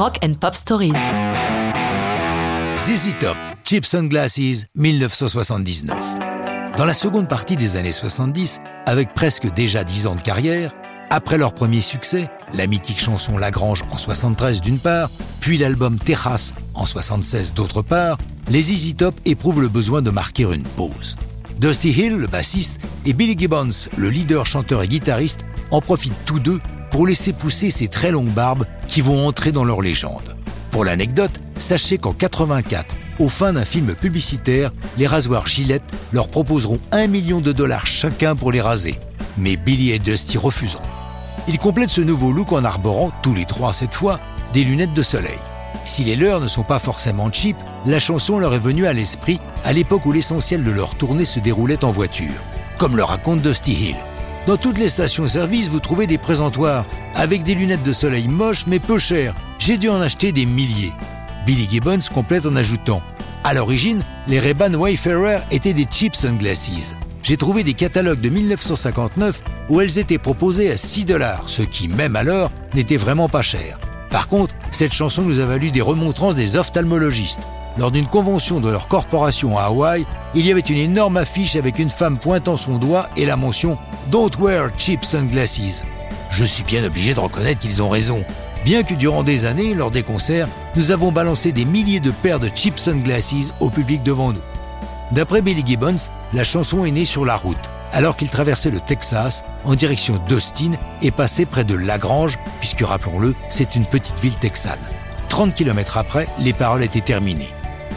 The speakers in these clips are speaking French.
Rock and Pop Stories. ZZ Top, Chips and Glasses, 1979. Dans la seconde partie des années 70, avec presque déjà 10 ans de carrière, après leur premier succès, la mythique chanson Lagrange en 73 d'une part, puis l'album Terrace en 76 d'autre part, les ZZ Top éprouvent le besoin de marquer une pause. Dusty Hill, le bassiste, et Billy Gibbons, le leader, chanteur et guitariste, en profitent tous deux pour laisser pousser ces très longues barbes qui vont entrer dans leur légende. Pour l'anecdote, sachez qu'en 84, au fin d'un film publicitaire, les rasoirs Gillette leur proposeront un million de dollars chacun pour les raser. Mais Billy et Dusty refuseront. Ils complètent ce nouveau look en arborant, tous les trois cette fois, des lunettes de soleil. Si les leurs ne sont pas forcément cheap, la chanson leur est venue à l'esprit à l'époque où l'essentiel de leur tournée se déroulait en voiture, comme le raconte Dusty Hill. Dans toutes les stations-service, vous trouvez des présentoirs avec des lunettes de soleil moches mais peu chères. J'ai dû en acheter des milliers. Billy Gibbons complète en ajoutant À l'origine, les Ray-Ban Wayfarer étaient des cheap sunglasses. J'ai trouvé des catalogues de 1959 où elles étaient proposées à 6 dollars, ce qui, même alors, n'était vraiment pas cher. Par contre, cette chanson nous a valu des remontrances des ophtalmologistes. Lors d'une convention de leur corporation à Hawaï, il y avait une énorme affiche avec une femme pointant son doigt et la mention Don't wear cheap sunglasses. Je suis bien obligé de reconnaître qu'ils ont raison. Bien que durant des années, lors des concerts, nous avons balancé des milliers de paires de cheap sunglasses au public devant nous. D'après Billy Gibbons, la chanson est née sur la route, alors qu'il traversait le Texas en direction d'Austin et passait près de Lagrange, puisque rappelons-le, c'est une petite ville texane. 30 km après, les paroles étaient terminées.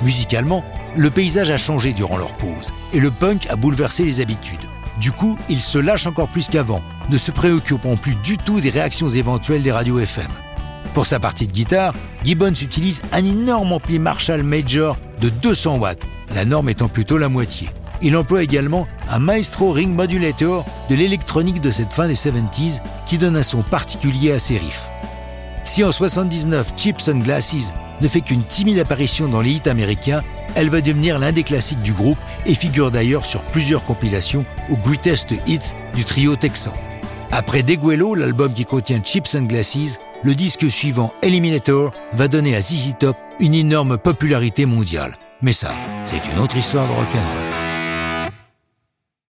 Musicalement, le paysage a changé durant leur pause et le punk a bouleversé les habitudes. Du coup, ils se lâchent encore plus qu'avant, ne se préoccupant plus du tout des réactions éventuelles des radios FM. Pour sa partie de guitare, Gibbons utilise un énorme ampli Marshall Major de 200 watts, la norme étant plutôt la moitié. Il emploie également un Maestro Ring Modulator de l'électronique de cette fin des 70s qui donne un son particulier à ses riffs. Si en 79 Chips and Glasses ne fait qu'une timide apparition dans les hits américains, elle va devenir l'un des classiques du groupe et figure d'ailleurs sur plusieurs compilations aux Greatest Hits du trio texan. Après Deguelo, l'album qui contient Chips and Glasses, le disque suivant Eliminator va donner à ZZ Top une énorme popularité mondiale. Mais ça, c'est une autre histoire de rock'n'roll.